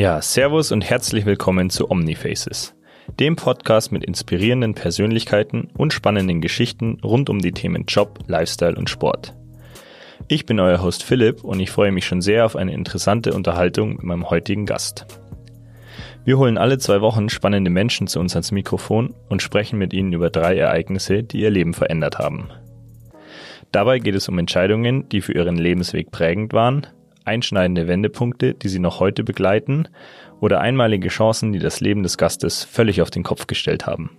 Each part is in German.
Ja, Servus und herzlich willkommen zu Omnifaces, dem Podcast mit inspirierenden Persönlichkeiten und spannenden Geschichten rund um die Themen Job, Lifestyle und Sport. Ich bin euer Host Philipp und ich freue mich schon sehr auf eine interessante Unterhaltung mit meinem heutigen Gast. Wir holen alle zwei Wochen spannende Menschen zu uns ans Mikrofon und sprechen mit ihnen über drei Ereignisse, die ihr Leben verändert haben. Dabei geht es um Entscheidungen, die für ihren Lebensweg prägend waren, einschneidende Wendepunkte, die Sie noch heute begleiten oder einmalige Chancen, die das Leben des Gastes völlig auf den Kopf gestellt haben.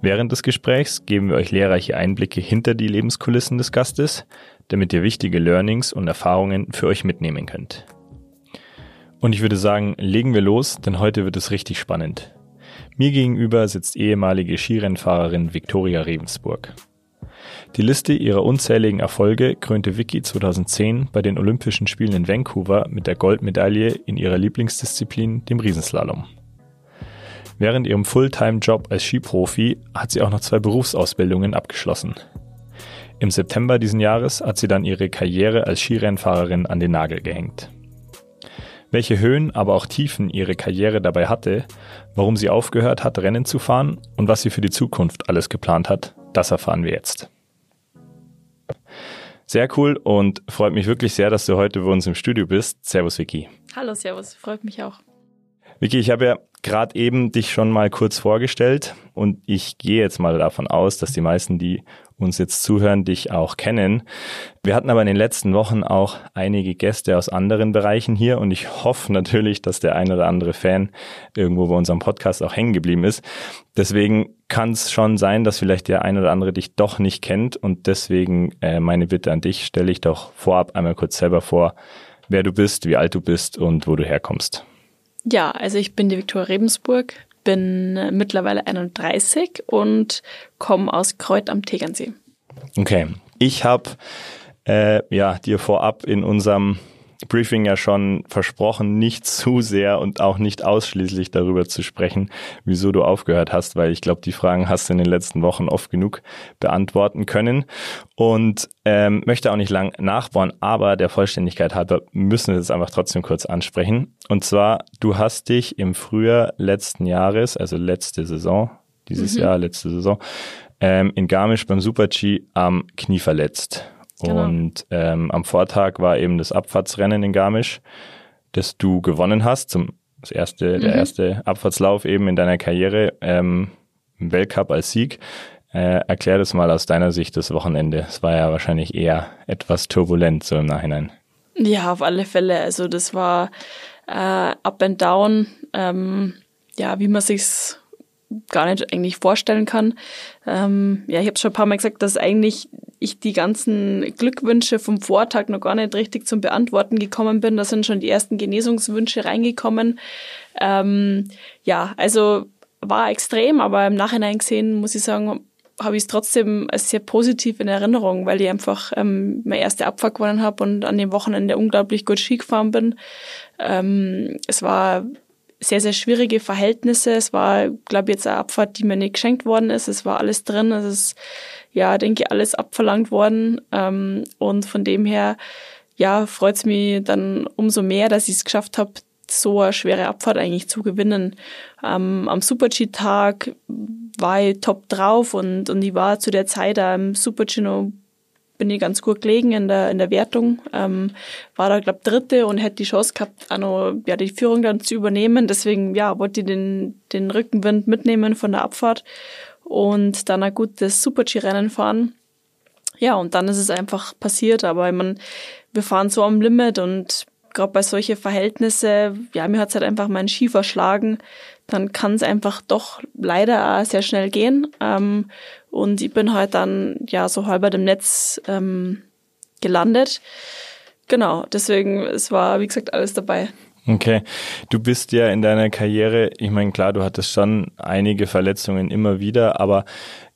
Während des Gesprächs geben wir euch lehrreiche Einblicke hinter die Lebenskulissen des Gastes, damit ihr wichtige Learnings und Erfahrungen für euch mitnehmen könnt. Und ich würde sagen, legen wir los, denn heute wird es richtig spannend. Mir gegenüber sitzt ehemalige Skirennfahrerin Viktoria Rebensburg. Die Liste ihrer unzähligen Erfolge krönte Vicky 2010 bei den Olympischen Spielen in Vancouver mit der Goldmedaille in ihrer Lieblingsdisziplin, dem Riesenslalom. Während ihrem Fulltime-Job als Skiprofi hat sie auch noch zwei Berufsausbildungen abgeschlossen. Im September diesen Jahres hat sie dann ihre Karriere als Skirennfahrerin an den Nagel gehängt. Welche Höhen, aber auch Tiefen ihre Karriere dabei hatte, warum sie aufgehört hat, Rennen zu fahren und was sie für die Zukunft alles geplant hat, das erfahren wir jetzt. Sehr cool und freut mich wirklich sehr, dass du heute bei uns im Studio bist. Servus, Vicky. Hallo, Servus, freut mich auch. Vicky, ich habe ja gerade eben dich schon mal kurz vorgestellt und ich gehe jetzt mal davon aus, dass die meisten, die uns jetzt zuhören, dich auch kennen. Wir hatten aber in den letzten Wochen auch einige Gäste aus anderen Bereichen hier und ich hoffe natürlich, dass der ein oder andere Fan irgendwo bei unserem Podcast auch hängen geblieben ist. Deswegen kann es schon sein, dass vielleicht der ein oder andere dich doch nicht kennt und deswegen äh, meine Bitte an dich, stelle ich doch vorab einmal kurz selber vor, wer du bist, wie alt du bist und wo du herkommst. Ja, also ich bin die Viktoria Rebensburg, bin mittlerweile 31 und komme aus Kreuth am Tegernsee. Okay, ich habe äh, ja dir vorab in unserem Briefing ja schon versprochen, nicht zu sehr und auch nicht ausschließlich darüber zu sprechen, wieso du aufgehört hast, weil ich glaube, die Fragen hast du in den letzten Wochen oft genug beantworten können und ähm, möchte auch nicht lang nachbauen, aber der Vollständigkeit halber müssen wir es einfach trotzdem kurz ansprechen. Und zwar, du hast dich im Frühjahr letzten Jahres, also letzte Saison, dieses mhm. Jahr, letzte Saison, ähm, in Garmisch beim Super-G am Knie verletzt. Genau. Und ähm, am Vortag war eben das Abfahrtsrennen in Garmisch, das du gewonnen hast, zum das erste, mhm. der erste Abfahrtslauf eben in deiner Karriere ähm, im Weltcup als Sieg. Äh, erklär das mal aus deiner Sicht das Wochenende. Es war ja wahrscheinlich eher etwas turbulent so im Nachhinein. Ja, auf alle Fälle. Also das war äh, up and down. Ähm, ja, wie man sich's gar nicht eigentlich vorstellen kann. Ähm, ja, ich habe schon ein paar Mal gesagt, dass eigentlich ich die ganzen Glückwünsche vom Vortag noch gar nicht richtig zum Beantworten gekommen bin. Da sind schon die ersten Genesungswünsche reingekommen. Ähm, ja, also war extrem, aber im Nachhinein gesehen muss ich sagen, habe ich es trotzdem als sehr positiv in Erinnerung, weil ich einfach ähm, meine erste Abfahrt gewonnen habe und an dem Wochenende unglaublich gut Ski gefahren bin. Ähm, es war sehr, sehr schwierige Verhältnisse. Es war, glaube ich, jetzt eine Abfahrt, die mir nicht geschenkt worden ist. Es war alles drin. Es ist, ja, denke ich, alles abverlangt worden. Ähm, und von dem her, ja, freut es mich dann umso mehr, dass ich es geschafft habe, so eine schwere Abfahrt eigentlich zu gewinnen. Ähm, am Super-G-Tag war ich top drauf und, und ich war zu der Zeit am Super-G noch bin ich ganz gut gelegen in der, in der Wertung. Ähm, war da, glaube Dritte und hätte die Chance gehabt, auch noch, ja, die Führung dann zu übernehmen. Deswegen, ja, wollte ich den, den Rückenwind mitnehmen von der Abfahrt und dann ein gutes Super-G-Rennen fahren. Ja, und dann ist es einfach passiert. Aber ich meine, wir fahren so am Limit und gerade bei solchen Verhältnissen, ja, mir hat's halt einfach meinen Ski verschlagen, dann kann es einfach doch leider auch sehr schnell gehen. Ähm, und ich bin halt dann ja so halber dem Netz ähm, gelandet. Genau, deswegen, es war, wie gesagt, alles dabei. Okay, du bist ja in deiner Karriere, ich meine, klar, du hattest schon einige Verletzungen immer wieder, aber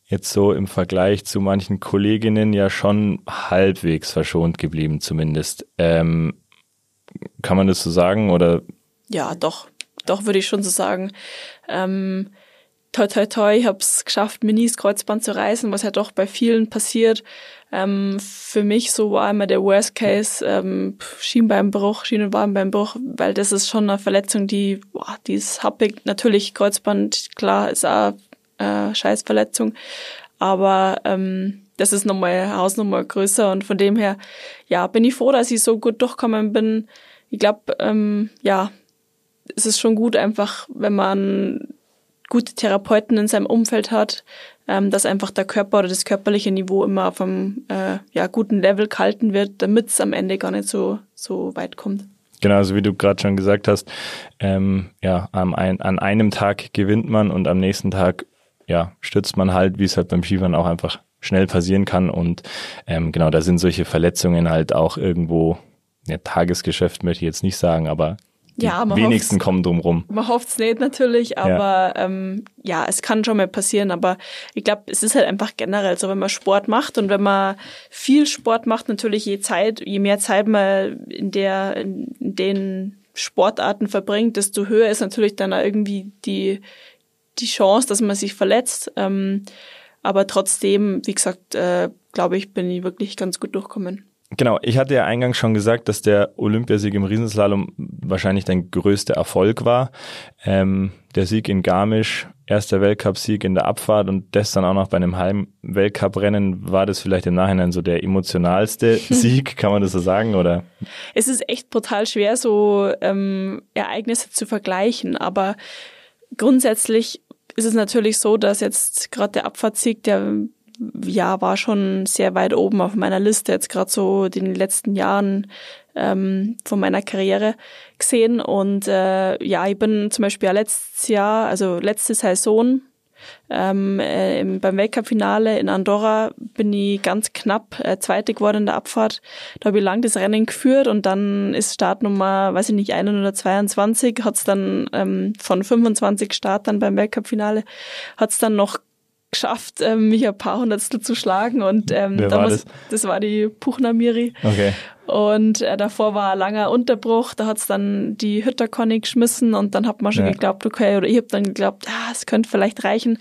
jetzt so im Vergleich zu manchen Kolleginnen ja schon halbwegs verschont geblieben zumindest. Ähm, kann man das so sagen oder? Ja, doch, doch würde ich schon so sagen. Ähm, toi toi toi, ich habe es geschafft, mir nie das Kreuzband zu reißen, was ja doch bei vielen passiert. Ähm, für mich so war immer der Worst Case ähm, Schienbeinbruch, Schienenwadenbeinbruch, weil das ist schon eine Verletzung, die, boah, die ist happig. Natürlich Kreuzband, klar, ist auch äh, Scheißverletzung, aber ähm, das ist nochmal Hausnummer größer und von dem her, ja, bin ich froh, dass ich so gut durchgekommen bin. Ich glaube, ähm, ja, es ist schon gut einfach, wenn man gute Therapeuten in seinem Umfeld hat, ähm, dass einfach der Körper oder das körperliche Niveau immer auf einem äh, ja, guten Level gehalten wird, damit es am Ende gar nicht so, so weit kommt. Genau, also wie du gerade schon gesagt hast, ähm, ja, am ein, an einem Tag gewinnt man und am nächsten Tag ja, stürzt man halt, wie es halt beim Skifahren auch einfach schnell passieren kann. Und ähm, genau, da sind solche Verletzungen halt auch irgendwo, ja, Tagesgeschäft möchte ich jetzt nicht sagen, aber die ja, wenigsten kommen drum rum. Man hofft es nicht natürlich, aber ja. Ähm, ja, es kann schon mal passieren. Aber ich glaube, es ist halt einfach generell so, wenn man Sport macht und wenn man viel Sport macht, natürlich je Zeit, je mehr Zeit man in der, in den Sportarten verbringt, desto höher ist natürlich dann auch irgendwie die, die Chance, dass man sich verletzt. Ähm, aber trotzdem, wie gesagt, äh, glaube ich, bin ich wirklich ganz gut durchgekommen. Genau, ich hatte ja eingangs schon gesagt, dass der Olympiasieg im Riesenslalom wahrscheinlich dein größter Erfolg war. Ähm, der Sieg in Garmisch, erster Weltcupsieg in der Abfahrt und das dann auch noch bei einem Heim-Weltcuprennen, war das vielleicht im Nachhinein so der emotionalste Sieg, kann man das so sagen, oder? Es ist echt brutal schwer, so ähm, Ereignisse zu vergleichen, aber grundsätzlich ist es natürlich so, dass jetzt gerade der Abfahrtssieg, der ja, war schon sehr weit oben auf meiner Liste, jetzt gerade so den letzten Jahren ähm, von meiner Karriere gesehen. Und äh, ja, ich bin zum Beispiel ja letztes Jahr, also letzte Saison, ähm, äh, beim Weltcup-Finale in Andorra bin ich ganz knapp äh, Zweite geworden in der Abfahrt. Da habe ich lang das Rennen geführt und dann ist Startnummer, weiß ich nicht, 122, hat es dann ähm, von 25 Startern beim Weltcup-Finale, hat es dann noch geschafft, ähm, mich ein paar Hundertstel zu schlagen. Und ähm, Wer war das? das war die Puchner-Miri. Okay. Und äh, davor war ein langer Unterbruch, da hat's dann die Hütterconny geschmissen und dann hat man schon ja. geglaubt, okay, oder ich habe dann geglaubt, ah, es könnte vielleicht reichen.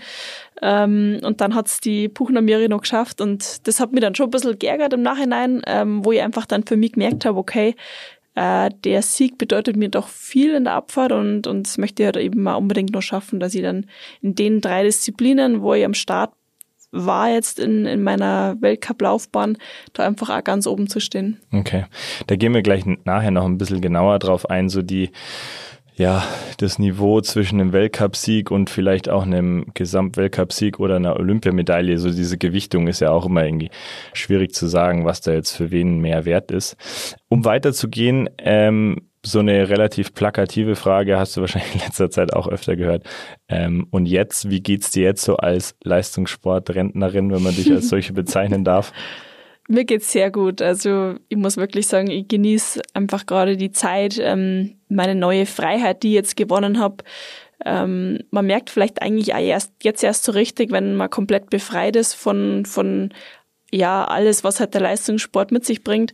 Ähm, und dann hat's die Puchner Miri noch geschafft und das hat mich dann schon ein bisschen geärgert im Nachhinein, ähm, wo ich einfach dann für mich gemerkt habe, okay, äh, der Sieg bedeutet mir doch viel in der Abfahrt und, und das möchte ich halt eben mal unbedingt noch schaffen, dass ich dann in den drei Disziplinen, wo ich am Start war jetzt in, in meiner Weltcup-Laufbahn, da einfach auch ganz oben zu stehen. Okay, da gehen wir gleich nachher noch ein bisschen genauer drauf ein, so die ja, das Niveau zwischen einem Weltcupsieg und vielleicht auch einem Gesamtweltcupsieg oder einer Olympiamedaille, so diese Gewichtung ist ja auch immer irgendwie schwierig zu sagen, was da jetzt für wen mehr wert ist. Um weiterzugehen, ähm, so eine relativ plakative Frage hast du wahrscheinlich in letzter Zeit auch öfter gehört. Ähm, und jetzt, wie geht's dir jetzt so als Leistungssportrentnerin, wenn man dich als solche bezeichnen darf? Mir geht's sehr gut. Also ich muss wirklich sagen, ich genieße einfach gerade die Zeit, ähm, meine neue Freiheit, die ich jetzt gewonnen habe. Ähm, man merkt vielleicht eigentlich auch erst jetzt erst so richtig, wenn man komplett befreit ist von von ja alles, was halt der Leistungssport mit sich bringt,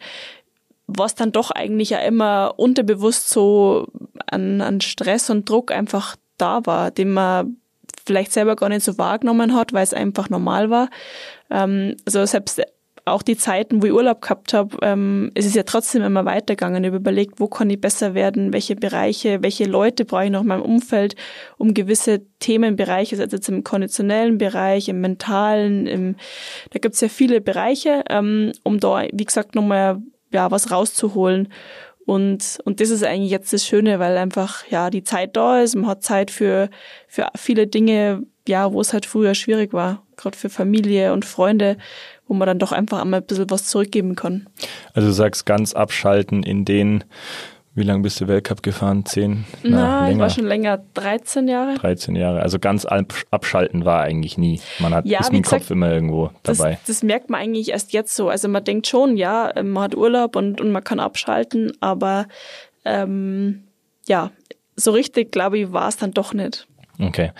was dann doch eigentlich ja immer unterbewusst so an, an Stress und Druck einfach da war, den man vielleicht selber gar nicht so wahrgenommen hat, weil es einfach normal war. Ähm, also selbst auch die Zeiten, wo ich Urlaub gehabt habe, ähm, es ist ja trotzdem immer weitergegangen. Ich habe überlegt, wo kann ich besser werden, welche Bereiche, welche Leute brauche ich noch in meinem Umfeld, um gewisse Themenbereiche, also jetzt im konditionellen Bereich, im mentalen, im, da gibt es ja viele Bereiche, ähm, um da, wie gesagt, nochmal ja, was rauszuholen. Und, und das ist eigentlich jetzt das Schöne, weil einfach ja die Zeit da ist, man hat Zeit für, für viele Dinge, ja, wo es halt früher schwierig war, gerade für Familie und Freunde wo man dann doch einfach einmal ein bisschen was zurückgeben kann. Also du sagst ganz abschalten in den, wie lange bist du Weltcup gefahren? Zehn? Na, Na ich war schon länger, 13 Jahre. 13 Jahre. Also ganz abschalten war eigentlich nie. Man hat ja, ist mit dem Kopf immer irgendwo dabei. Das, das, merkt man eigentlich erst jetzt so. Also man denkt schon, ja, man hat Urlaub und, und man kann abschalten, aber ähm, ja, so richtig, glaube ich, war es dann doch nicht. Okay.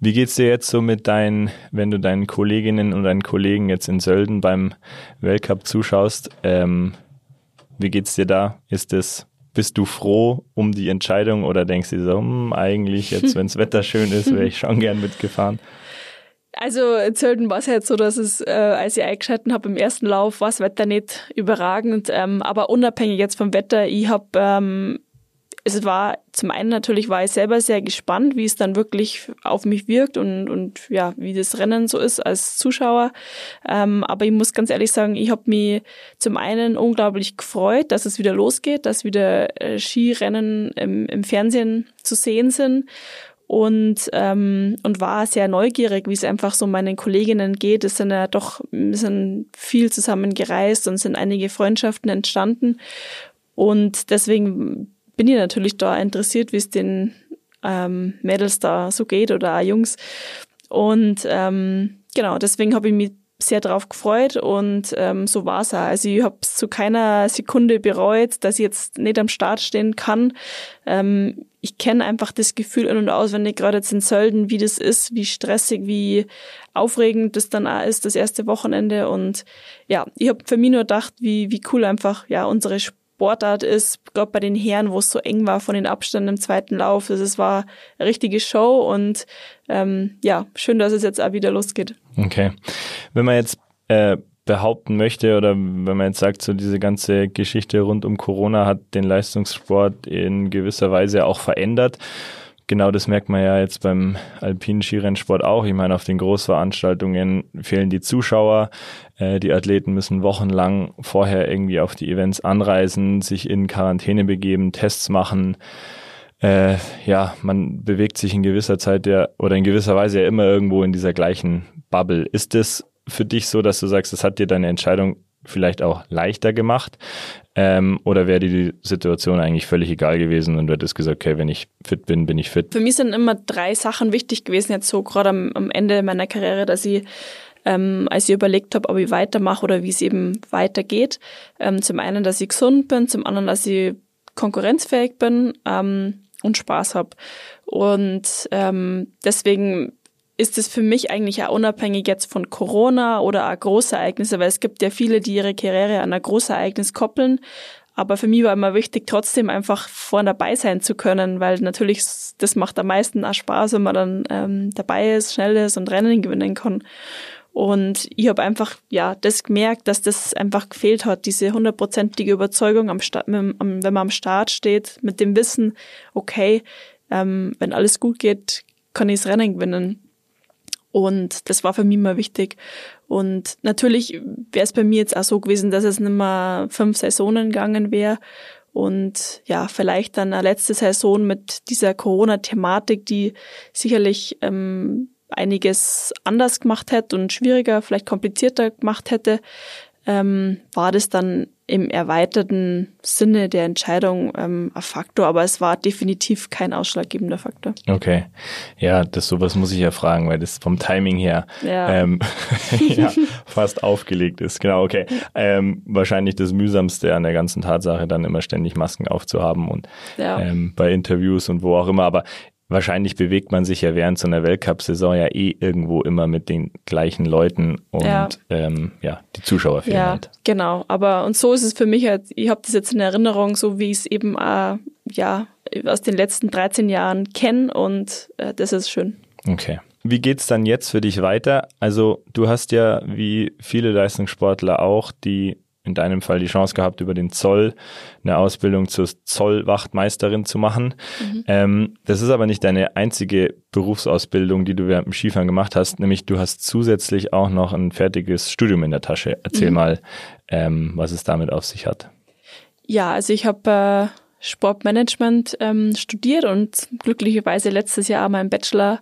Wie geht's dir jetzt so mit deinen, wenn du deinen Kolleginnen und deinen Kollegen jetzt in Sölden beim Weltcup zuschaust? Ähm, wie geht's dir da? Ist es bist du froh um die Entscheidung oder denkst du so, hm, eigentlich jetzt, wenn das Wetter schön ist, wäre ich schon gern mitgefahren? Also in Zölden war es halt so, dass es, äh, als ich eingeschalten habe im ersten Lauf, war das Wetter nicht überragend. Ähm, aber unabhängig jetzt vom Wetter, ich habe ähm, es war zum einen natürlich war ich selber sehr gespannt, wie es dann wirklich auf mich wirkt und, und ja, wie das Rennen so ist als Zuschauer. Ähm, aber ich muss ganz ehrlich sagen, ich habe mich zum einen unglaublich gefreut, dass es wieder losgeht, dass wieder äh, Skirennen im, im Fernsehen zu sehen sind und, ähm, und war sehr neugierig, wie es einfach so meinen Kolleginnen geht. Es sind ja doch wir sind viel zusammen gereist und sind einige Freundschaften entstanden. Und deswegen bin ich natürlich da interessiert, wie es den ähm, Mädels da so geht oder auch Jungs. Und ähm, genau, deswegen habe ich mich sehr darauf gefreut und ähm, so war es auch. Also ich habe es zu keiner Sekunde bereut, dass ich jetzt nicht am Start stehen kann. Ähm, ich kenne einfach das Gefühl in und auswendig, gerade jetzt in Sölden, wie das ist, wie stressig, wie aufregend das dann auch ist, das erste Wochenende. Und ja, ich habe für mich nur gedacht, wie, wie cool einfach ja unsere Sportart ist, gerade bei den Herren, wo es so eng war von den Abständen im zweiten Lauf. Also es war eine richtige Show und ähm, ja, schön, dass es jetzt auch wieder losgeht. Okay. Wenn man jetzt äh, behaupten möchte oder wenn man jetzt sagt, so diese ganze Geschichte rund um Corona hat den Leistungssport in gewisser Weise auch verändert genau das merkt man ja jetzt beim alpinen Skirennsport auch. Ich meine, auf den Großveranstaltungen fehlen die Zuschauer. Äh, die Athleten müssen wochenlang vorher irgendwie auf die Events anreisen, sich in Quarantäne begeben, Tests machen. Äh, ja, man bewegt sich in gewisser Zeit ja oder in gewisser Weise ja immer irgendwo in dieser gleichen Bubble. Ist es für dich so, dass du sagst, das hat dir deine Entscheidung vielleicht auch leichter gemacht? Ähm, oder wäre dir die Situation eigentlich völlig egal gewesen und du hättest gesagt, okay, wenn ich fit bin, bin ich fit? Für mich sind immer drei Sachen wichtig gewesen, jetzt so gerade am, am Ende meiner Karriere, dass ich ähm, als ich überlegt habe, ob ich weitermache oder wie es eben weitergeht. Ähm, zum einen, dass ich gesund bin, zum anderen, dass ich konkurrenzfähig bin ähm, und Spaß habe. Und ähm, deswegen ist es für mich eigentlich auch unabhängig jetzt von Corona oder auch Großereignisse, weil es gibt ja viele, die ihre Karriere an ein Großereignis koppeln. Aber für mich war immer wichtig, trotzdem einfach vorne dabei sein zu können, weil natürlich das macht am meisten auch Spaß, wenn man dann ähm, dabei ist, schnell ist und Rennen gewinnen kann. Und ich habe einfach ja das gemerkt, dass das einfach gefehlt hat, diese hundertprozentige Überzeugung, am Start, wenn man am Start steht, mit dem Wissen, okay, ähm, wenn alles gut geht, kann ich das Rennen gewinnen. Und das war für mich immer wichtig. Und natürlich wäre es bei mir jetzt auch so gewesen, dass es nicht mehr fünf Saisonen gegangen wäre. Und ja, vielleicht dann eine letzte Saison mit dieser Corona-Thematik, die sicherlich ähm, einiges anders gemacht hätte und schwieriger, vielleicht komplizierter gemacht hätte, ähm, war das dann im erweiterten Sinne der Entscheidung ähm, ein Faktor, aber es war definitiv kein ausschlaggebender Faktor. Okay, ja, das sowas muss ich ja fragen, weil das vom Timing her ja. Ähm, ja, fast aufgelegt ist. Genau, okay. Ähm, wahrscheinlich das mühsamste an der ganzen Tatsache, dann immer ständig Masken aufzuhaben und ja. ähm, bei Interviews und wo auch immer. Aber wahrscheinlich bewegt man sich ja während so einer Weltcup-Saison ja eh irgendwo immer mit den gleichen Leuten und ja, ähm, ja die Zuschauer fehlen ja, halt. Genau, aber und so ist es für mich halt, ich habe das jetzt in Erinnerung, so wie ich es eben äh, ja aus den letzten 13 Jahren kenne und äh, das ist schön. Okay. Wie geht's dann jetzt für dich weiter? Also du hast ja wie viele Leistungssportler auch die in deinem Fall die Chance gehabt, über den Zoll eine Ausbildung zur Zollwachtmeisterin zu machen. Mhm. Ähm, das ist aber nicht deine einzige Berufsausbildung, die du während dem Skifahren gemacht hast, nämlich du hast zusätzlich auch noch ein fertiges Studium in der Tasche. Erzähl mhm. mal, ähm, was es damit auf sich hat. Ja, also ich habe äh, Sportmanagement ähm, studiert und glücklicherweise letztes Jahr meinen Bachelor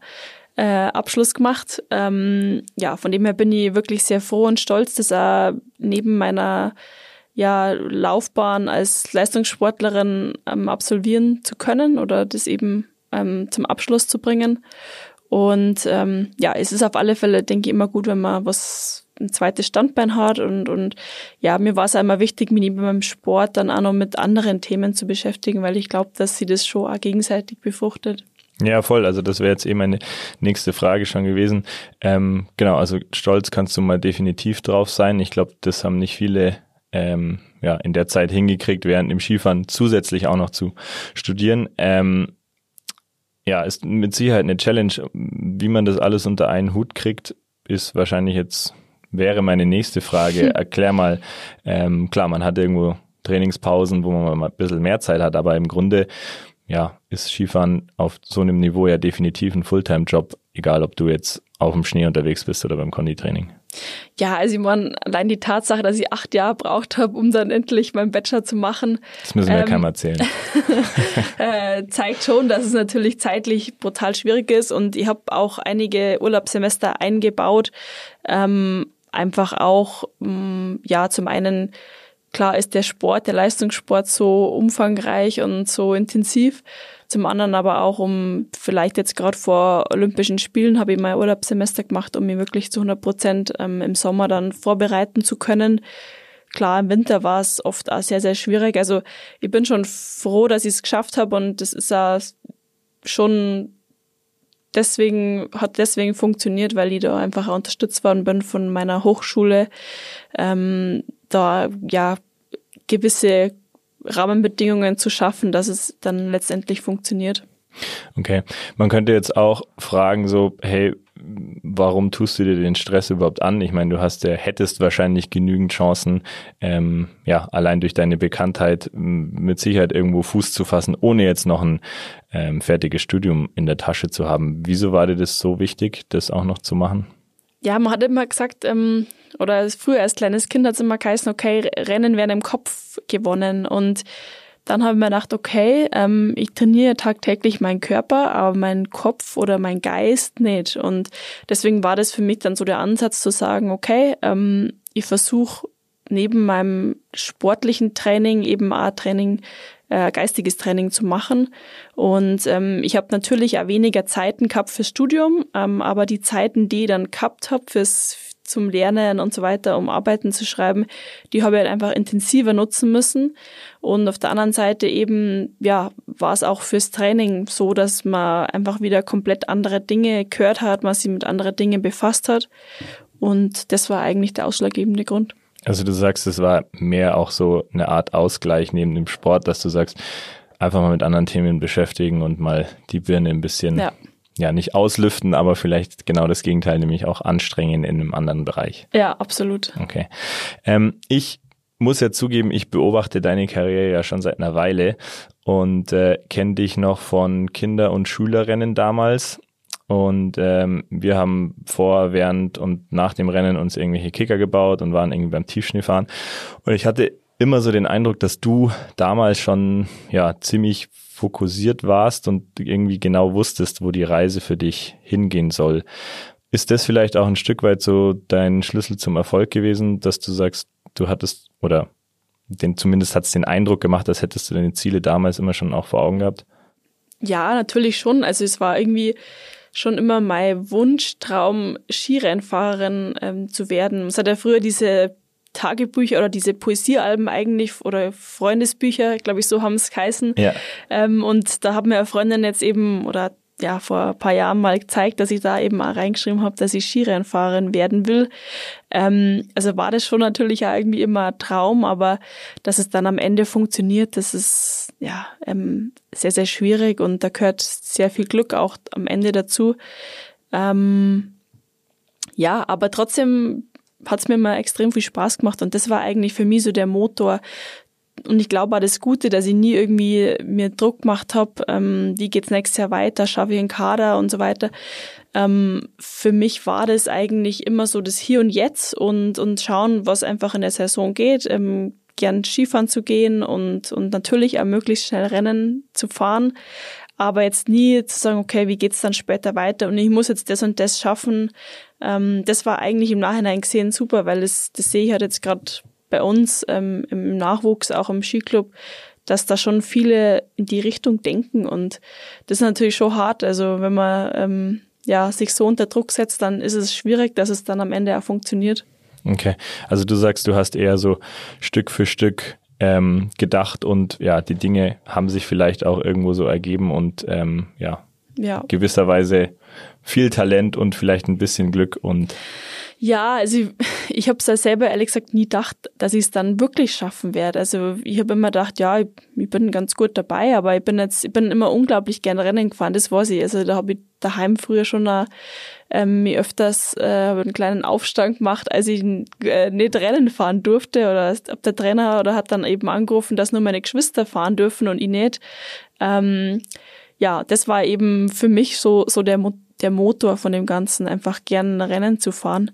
äh, Abschluss gemacht. Ähm, ja, von dem her bin ich wirklich sehr froh und stolz, dass er neben meiner ja, Laufbahn als Leistungssportlerin ähm, absolvieren zu können oder das eben ähm, zum Abschluss zu bringen. Und ähm, ja, es ist auf alle Fälle, denke ich, immer gut, wenn man was ein zweites Standbein hat und, und ja, mir war es einmal wichtig, mich neben meinem Sport dann auch noch mit anderen Themen zu beschäftigen, weil ich glaube, dass sie das schon auch gegenseitig befruchtet. Ja, voll. Also das wäre jetzt eh meine nächste Frage schon gewesen. Ähm, genau, also stolz kannst du mal definitiv drauf sein. Ich glaube, das haben nicht viele ähm, ja, in der Zeit hingekriegt, während im Skifahren zusätzlich auch noch zu studieren. Ähm, ja, ist mit Sicherheit eine Challenge. Wie man das alles unter einen Hut kriegt, ist wahrscheinlich jetzt, wäre meine nächste Frage. Erklär mal, ähm, klar, man hat irgendwo Trainingspausen, wo man mal ein bisschen mehr Zeit hat, aber im Grunde, ja, ist Skifahren auf so einem Niveau ja definitiv ein Fulltime-Job, egal ob du jetzt auf dem Schnee unterwegs bist oder beim Konditraining. Ja, also ich meine, allein die Tatsache, dass ich acht Jahre braucht habe, um dann endlich meinen Bachelor zu machen. Das müssen wir ähm, keinem erzählen. äh, zeigt schon, dass es natürlich zeitlich brutal schwierig ist und ich habe auch einige Urlaubssemester eingebaut. Ähm, einfach auch, mh, mm, ja, zum einen klar ist der Sport, der Leistungssport so umfangreich und so intensiv. Zum anderen aber auch, um vielleicht jetzt gerade vor Olympischen Spielen habe ich mein Urlaubssemester gemacht, um mich wirklich zu 100 Prozent ähm, im Sommer dann vorbereiten zu können. Klar, im Winter war es oft auch sehr, sehr schwierig. Also ich bin schon froh, dass ich es geschafft habe und das ist auch schon deswegen, hat deswegen funktioniert, weil ich da einfach unterstützt worden bin von meiner Hochschule. Ähm, da ja gewisse Rahmenbedingungen zu schaffen, dass es dann letztendlich funktioniert. Okay, man könnte jetzt auch fragen so, hey, warum tust du dir den Stress überhaupt an? Ich meine, du hast ja, hättest wahrscheinlich genügend Chancen, ähm, ja, allein durch deine Bekanntheit mit Sicherheit irgendwo Fuß zu fassen, ohne jetzt noch ein ähm, fertiges Studium in der Tasche zu haben. Wieso war dir das so wichtig, das auch noch zu machen? Ja, man hat immer gesagt, ähm, oder früher als kleines Kind hat es immer geheißen, okay, Rennen werden im Kopf gewonnen. Und dann habe ich mir gedacht, okay, ähm, ich trainiere tagtäglich meinen Körper, aber meinen Kopf oder mein Geist nicht. Und deswegen war das für mich dann so der Ansatz zu sagen, okay, ähm, ich versuche neben meinem sportlichen Training eben auch Training äh, geistiges Training zu machen. Und ähm, ich habe natürlich auch weniger Zeiten gehabt fürs Studium, ähm, aber die Zeiten, die ich dann gehabt habe fürs zum Lernen und so weiter, um Arbeiten zu schreiben, die habe ich halt einfach intensiver nutzen müssen. Und auf der anderen Seite eben, ja, war es auch fürs Training so, dass man einfach wieder komplett andere Dinge gehört hat, man sich mit anderen Dingen befasst hat. Und das war eigentlich der ausschlaggebende Grund. Also du sagst, es war mehr auch so eine Art Ausgleich neben dem Sport, dass du sagst, einfach mal mit anderen Themen beschäftigen und mal die Birne ein bisschen, ja, ja nicht auslüften, aber vielleicht genau das Gegenteil, nämlich auch anstrengen in einem anderen Bereich. Ja, absolut. Okay. Ähm, ich muss ja zugeben, ich beobachte deine Karriere ja schon seit einer Weile und äh, kenne dich noch von Kinder- und Schülerinnen damals und ähm, wir haben vor, während und nach dem Rennen uns irgendwelche Kicker gebaut und waren irgendwie beim Tiefschneefahren. Und ich hatte immer so den Eindruck, dass du damals schon ja ziemlich fokussiert warst und irgendwie genau wusstest, wo die Reise für dich hingehen soll. Ist das vielleicht auch ein Stück weit so dein Schlüssel zum Erfolg gewesen, dass du sagst, du hattest oder den zumindest hat es den Eindruck gemacht, als hättest du deine Ziele damals immer schon auch vor Augen gehabt? Ja, natürlich schon. Also es war irgendwie schon immer mein Wunschtraum, Skirennfahrerin ähm, zu werden. Es hat ja früher diese Tagebücher oder diese Poesiealben eigentlich oder Freundesbücher, glaube ich, so haben es geheißen. Ja. Ähm, und da haben mir Freundin jetzt eben oder ja vor ein paar Jahren mal gezeigt, dass ich da eben auch reingeschrieben habe, dass ich Skirennfahrerin werden will. Ähm, also war das schon natürlich auch irgendwie immer ein Traum, aber dass es dann am Ende funktioniert, das ist ja ähm, sehr, sehr schwierig und da gehört sehr viel Glück auch am Ende dazu. Ähm, ja, aber trotzdem hat es mir immer extrem viel Spaß gemacht und das war eigentlich für mich so der Motor, und ich glaube auch das Gute, dass ich nie irgendwie mir Druck gemacht habe, ähm, wie geht's nächstes Jahr weiter, schaffe ich einen Kader und so weiter. Ähm, für mich war das eigentlich immer so das Hier und Jetzt und, und schauen, was einfach in der Saison geht, ähm, gern Skifahren zu gehen und, und natürlich auch möglichst schnell Rennen zu fahren. Aber jetzt nie zu sagen, okay, wie geht's dann später weiter und ich muss jetzt das und das schaffen. Ähm, das war eigentlich im Nachhinein gesehen super, weil das, das sehe ich halt jetzt gerade bei uns ähm, im Nachwuchs, auch im Skiclub, dass da schon viele in die Richtung denken und das ist natürlich schon hart. Also wenn man ähm, ja sich so unter Druck setzt, dann ist es schwierig, dass es dann am Ende auch funktioniert. Okay, also du sagst, du hast eher so Stück für Stück ähm, gedacht und ja, die Dinge haben sich vielleicht auch irgendwo so ergeben und ähm, ja, ja, gewisserweise viel Talent und vielleicht ein bisschen Glück und Ja, also ich, ich habe es ja selber ehrlich gesagt nie gedacht, dass ich es dann wirklich schaffen werde. Also ich habe immer gedacht, ja, ich, ich, bin ganz gut dabei, aber ich bin jetzt, ich bin immer unglaublich gerne Rennen gefahren, das weiß ich. Also da habe ich daheim früher schon eine, ähm, mir öfters äh, einen kleinen Aufstand gemacht, als ich äh, nicht Rennen fahren durfte oder ob der Trainer oder hat dann eben angerufen, dass nur meine Geschwister fahren dürfen und ich nicht. Ähm, ja, das war eben für mich so so der der Motor von dem Ganzen, einfach gern Rennen zu fahren.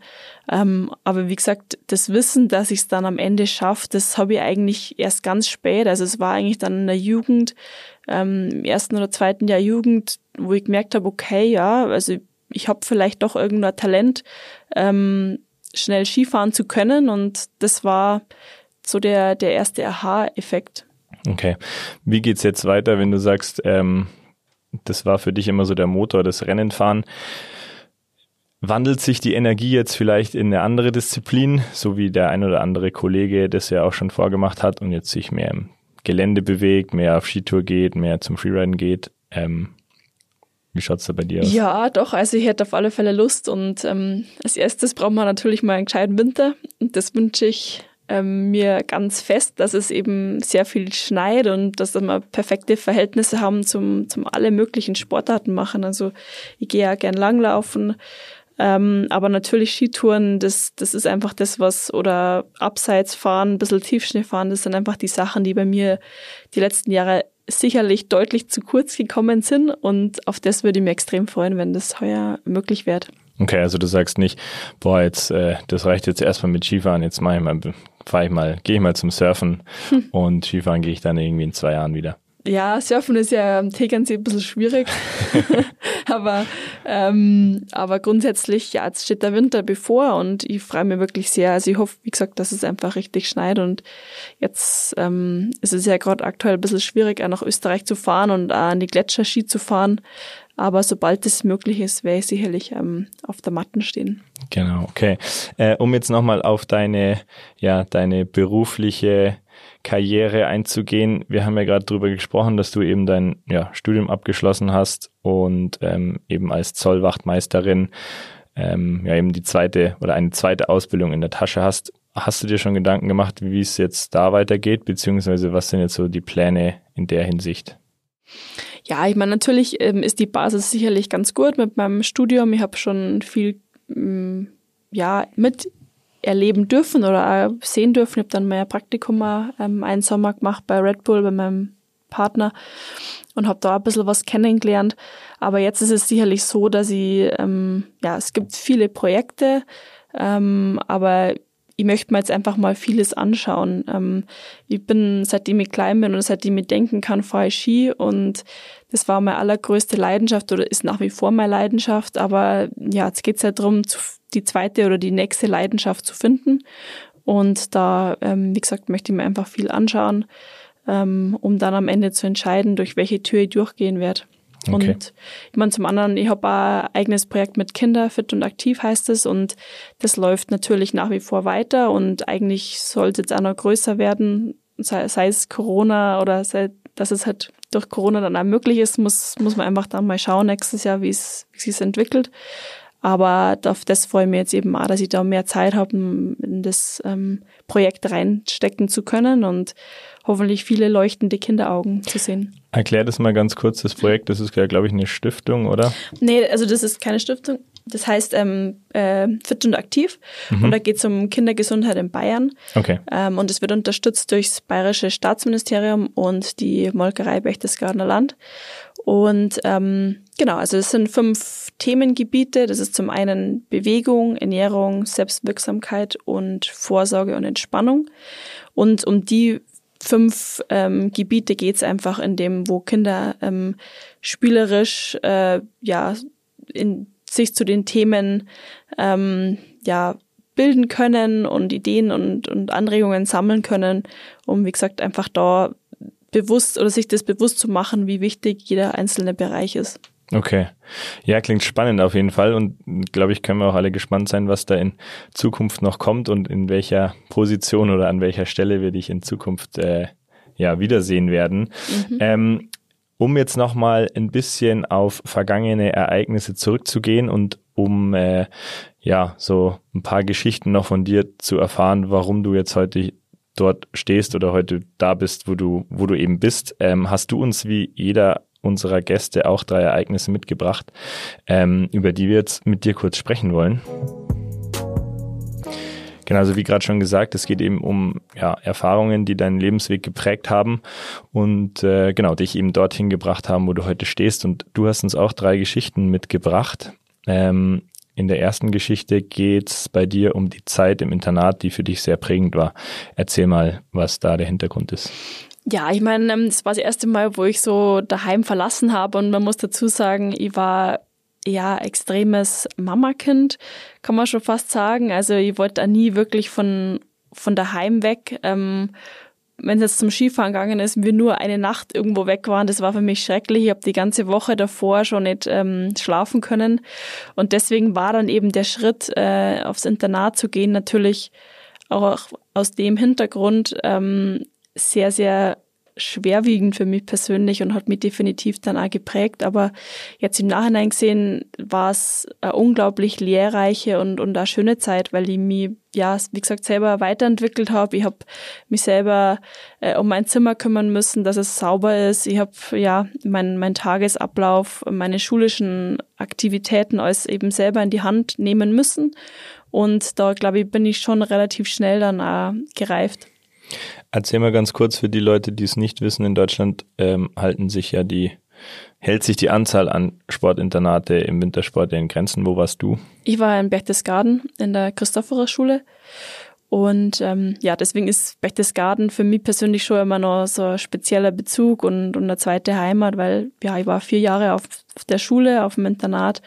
Ähm, aber wie gesagt, das Wissen, dass ich es dann am Ende schaffe, das habe ich eigentlich erst ganz spät. Also es war eigentlich dann in der Jugend, ähm, im ersten oder zweiten Jahr Jugend, wo ich gemerkt habe, okay, ja, also ich habe vielleicht doch irgendein Talent, ähm, schnell Skifahren zu können. Und das war so der, der erste Aha-Effekt. Okay. Wie geht's jetzt weiter, wenn du sagst, ähm, das war für dich immer so der Motor, das Rennenfahren? Wandelt sich die Energie jetzt vielleicht in eine andere Disziplin, so wie der ein oder andere Kollege das ja auch schon vorgemacht hat und jetzt sich mehr im Gelände bewegt, mehr auf Skitour geht, mehr zum Freeriden geht? Ähm, wie schaut es da bei dir aus? Ja, doch. Also ich hätte auf alle Fälle Lust und ähm, als erstes braucht man natürlich mal einen gescheiten Winter und das wünsche ich ähm, mir ganz fest, dass es eben sehr viel schneit und dass wir perfekte Verhältnisse haben zum, zum alle möglichen Sportarten machen. Also ich gehe ja gern langlaufen, ähm, aber natürlich Skitouren, das, das ist einfach das, was, oder Abseits fahren, ein bisschen Tiefschnee fahren, das sind einfach die Sachen, die bei mir die letzten Jahre sicherlich deutlich zu kurz gekommen sind und auf das würde ich mir extrem freuen, wenn das heuer möglich wird. Okay, also du sagst nicht, boah, jetzt, äh, das reicht jetzt erstmal mit Skifahren, jetzt mache ich mal, fahre ich mal, gehe ich mal zum Surfen und Skifahren gehe ich dann irgendwie in zwei Jahren wieder. Ja, Surfen ist ja am Tegernsee ein bisschen schwierig. aber, ähm, aber grundsätzlich, ja, jetzt steht der Winter bevor und ich freue mich wirklich sehr. Also ich hoffe, wie gesagt, dass es einfach richtig schneit und jetzt ähm, ist es ja gerade aktuell ein bisschen schwierig, auch nach Österreich zu fahren und auch an die Gletscherski zu fahren. Aber sobald es möglich ist, werde ich sicherlich ähm, auf der Matten stehen. Genau, okay. Äh, um jetzt nochmal auf deine, ja, deine berufliche Karriere einzugehen. Wir haben ja gerade darüber gesprochen, dass du eben dein ja, Studium abgeschlossen hast und ähm, eben als Zollwachtmeisterin ähm, ja eben die zweite oder eine zweite Ausbildung in der Tasche hast. Hast du dir schon Gedanken gemacht, wie es jetzt da weitergeht, beziehungsweise was sind jetzt so die Pläne in der Hinsicht? Ja, ich meine, natürlich ähm, ist die Basis sicherlich ganz gut mit meinem Studium. Ich habe schon viel ähm, ja, mit erleben dürfen oder sehen dürfen. Ich habe dann mein Praktikum ähm, einen Sommer gemacht bei Red Bull, bei meinem Partner und habe da ein bisschen was kennengelernt. Aber jetzt ist es sicherlich so, dass ich, ähm, ja, es gibt viele Projekte, ähm, aber ich möchte mir jetzt einfach mal vieles anschauen. Ähm, ich bin, seitdem ich klein bin und seitdem ich denken kann, fahre ich Ski und das war meine allergrößte Leidenschaft oder ist nach wie vor meine Leidenschaft. Aber ja, jetzt geht es ja darum, die zweite oder die nächste Leidenschaft zu finden. Und da, ähm, wie gesagt, möchte ich mir einfach viel anschauen, ähm, um dann am Ende zu entscheiden, durch welche Tür ich durchgehen werde. Okay. Und ich meine, zum anderen, ich habe ein eigenes Projekt mit Kinder, fit und aktiv heißt es. Und das läuft natürlich nach wie vor weiter und eigentlich sollte es auch noch größer werden, sei, sei es Corona oder sei, dass es halt durch Corona dann auch möglich ist, muss, muss man einfach dann mal schauen nächstes Jahr, wie es, wie es sich entwickelt. Aber auf das freue ich mich jetzt eben auch, dass ich da mehr Zeit habe, in das ähm, Projekt reinstecken zu können und hoffentlich viele leuchtende Kinderaugen zu sehen. Erklär das mal ganz kurz, das Projekt, das ist ja, glaube ich, eine Stiftung, oder? Nee, also das ist keine Stiftung. Das heißt ähm, äh, Fit und Aktiv. Mhm. Und da geht es um Kindergesundheit in Bayern. Okay. Ähm, und es wird unterstützt durchs Bayerische Staatsministerium und die Molkerei Berchtesgadener Land. Und ähm, genau, also es sind fünf Themengebiete. Das ist zum einen Bewegung, Ernährung, Selbstwirksamkeit und Vorsorge und Entspannung. Und um die fünf ähm, Gebiete geht's einfach, in dem, wo Kinder ähm, spielerisch äh, ja in, sich zu den Themen ähm, ja bilden können und Ideen und, und Anregungen sammeln können, um wie gesagt einfach da bewusst oder sich das bewusst zu machen, wie wichtig jeder einzelne Bereich ist. Okay. Ja, klingt spannend auf jeden Fall und glaube ich, können wir auch alle gespannt sein, was da in Zukunft noch kommt und in welcher Position oder an welcher Stelle wir dich in Zukunft äh, ja wiedersehen werden. Mhm. Ähm, um jetzt nochmal ein bisschen auf vergangene Ereignisse zurückzugehen und um äh, ja, so ein paar Geschichten noch von dir zu erfahren, warum du jetzt heute dort stehst oder heute da bist, wo du, wo du eben bist. Ähm, hast du uns wie jeder unserer Gäste auch drei Ereignisse mitgebracht, ähm, über die wir jetzt mit dir kurz sprechen wollen? Genau, also wie gerade schon gesagt, es geht eben um ja, Erfahrungen, die deinen Lebensweg geprägt haben und äh, genau dich eben dorthin gebracht haben, wo du heute stehst. Und du hast uns auch drei Geschichten mitgebracht. Ähm, in der ersten Geschichte geht's bei dir um die Zeit im Internat, die für dich sehr prägend war. Erzähl mal, was da der Hintergrund ist. Ja, ich meine, ähm, das war das erste Mal, wo ich so daheim verlassen habe und man muss dazu sagen, ich war ja extremes Mamakind, kann man schon fast sagen. Also ich wollte da nie wirklich von von daheim weg. Ähm, wenn es jetzt zum Skifahren gegangen ist, wir nur eine Nacht irgendwo weg waren, das war für mich schrecklich. Ich habe die ganze Woche davor schon nicht ähm, schlafen können. Und deswegen war dann eben der Schritt, äh, aufs Internat zu gehen, natürlich auch aus dem Hintergrund ähm, sehr, sehr schwerwiegend für mich persönlich und hat mich definitiv dann auch geprägt. Aber jetzt im Nachhinein gesehen war es eine unglaublich lehrreiche und, und eine schöne Zeit, weil ich mich, ja, wie gesagt, selber weiterentwickelt habe. Ich habe mich selber äh, um mein Zimmer kümmern müssen, dass es sauber ist. Ich habe ja mein, mein Tagesablauf, meine schulischen Aktivitäten alles eben selber in die Hand nehmen müssen. Und da, glaube ich, bin ich schon relativ schnell dann auch gereift. Erzähl mal ganz kurz für die Leute, die es nicht wissen, in Deutschland ähm, halten sich ja die, hält sich die Anzahl an Sportinternate im Wintersport in Grenzen. Wo warst du? Ich war in Berchtesgaden in der Christopherer Schule. Und ähm, ja, deswegen ist Berchtesgaden für mich persönlich schon immer noch so ein spezieller Bezug und, und eine zweite Heimat, weil ja, ich war vier Jahre auf der Schule, auf dem Internat